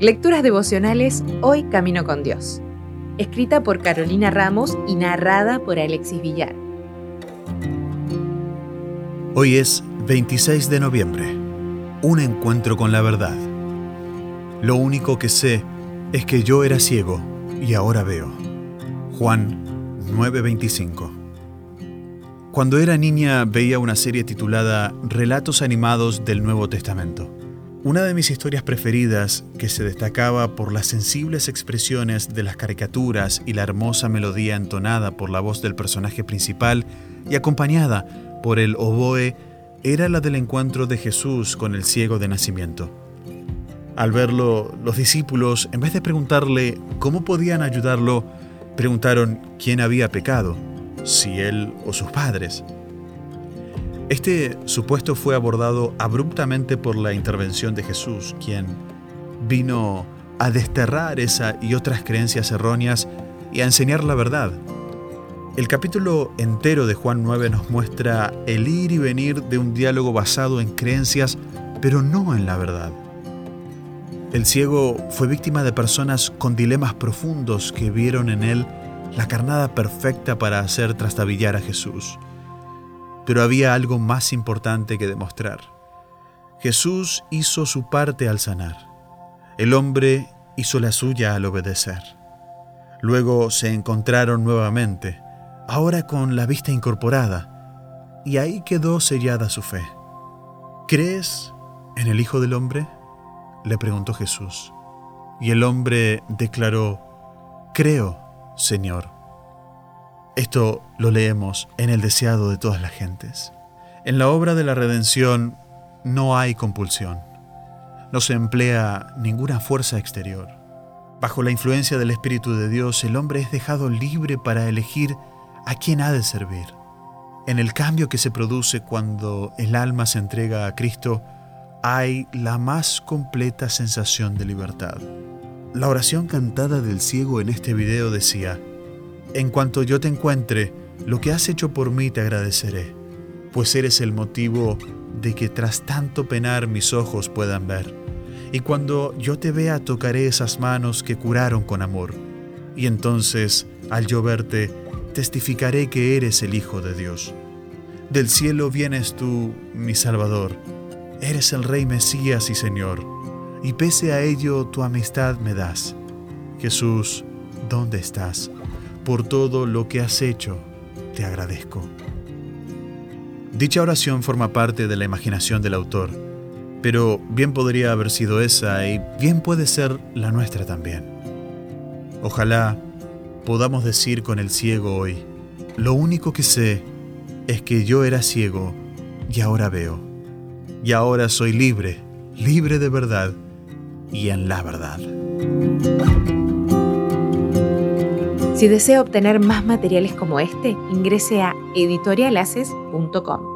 Lecturas devocionales Hoy Camino con Dios. Escrita por Carolina Ramos y narrada por Alexis Villar. Hoy es 26 de noviembre. Un encuentro con la verdad. Lo único que sé es que yo era ciego y ahora veo. Juan 9:25. Cuando era niña veía una serie titulada Relatos animados del Nuevo Testamento. Una de mis historias preferidas, que se destacaba por las sensibles expresiones de las caricaturas y la hermosa melodía entonada por la voz del personaje principal y acompañada por el oboe, era la del encuentro de Jesús con el ciego de nacimiento. Al verlo, los discípulos, en vez de preguntarle cómo podían ayudarlo, preguntaron quién había pecado, si él o sus padres. Este supuesto fue abordado abruptamente por la intervención de Jesús, quien vino a desterrar esa y otras creencias erróneas y a enseñar la verdad. El capítulo entero de Juan 9 nos muestra el ir y venir de un diálogo basado en creencias, pero no en la verdad. El ciego fue víctima de personas con dilemas profundos que vieron en él la carnada perfecta para hacer trastabillar a Jesús. Pero había algo más importante que demostrar. Jesús hizo su parte al sanar. El hombre hizo la suya al obedecer. Luego se encontraron nuevamente, ahora con la vista incorporada, y ahí quedó sellada su fe. ¿Crees en el Hijo del Hombre? le preguntó Jesús. Y el hombre declaró, Creo, Señor esto lo leemos en el deseado de todas las gentes. En la obra de la redención no hay compulsión. No se emplea ninguna fuerza exterior. Bajo la influencia del Espíritu de Dios, el hombre es dejado libre para elegir a quién ha de servir. En el cambio que se produce cuando el alma se entrega a Cristo, hay la más completa sensación de libertad. La oración cantada del ciego en este video decía, en cuanto yo te encuentre, lo que has hecho por mí te agradeceré, pues eres el motivo de que tras tanto penar mis ojos puedan ver. Y cuando yo te vea tocaré esas manos que curaron con amor. Y entonces, al yo verte, testificaré que eres el Hijo de Dios. Del cielo vienes tú, mi Salvador. Eres el Rey Mesías y Señor. Y pese a ello tu amistad me das. Jesús, ¿dónde estás? por todo lo que has hecho, te agradezco. Dicha oración forma parte de la imaginación del autor, pero bien podría haber sido esa y bien puede ser la nuestra también. Ojalá podamos decir con el ciego hoy, lo único que sé es que yo era ciego y ahora veo. Y ahora soy libre, libre de verdad y en la verdad. Si desea obtener más materiales como este, ingrese a editorialaces.com.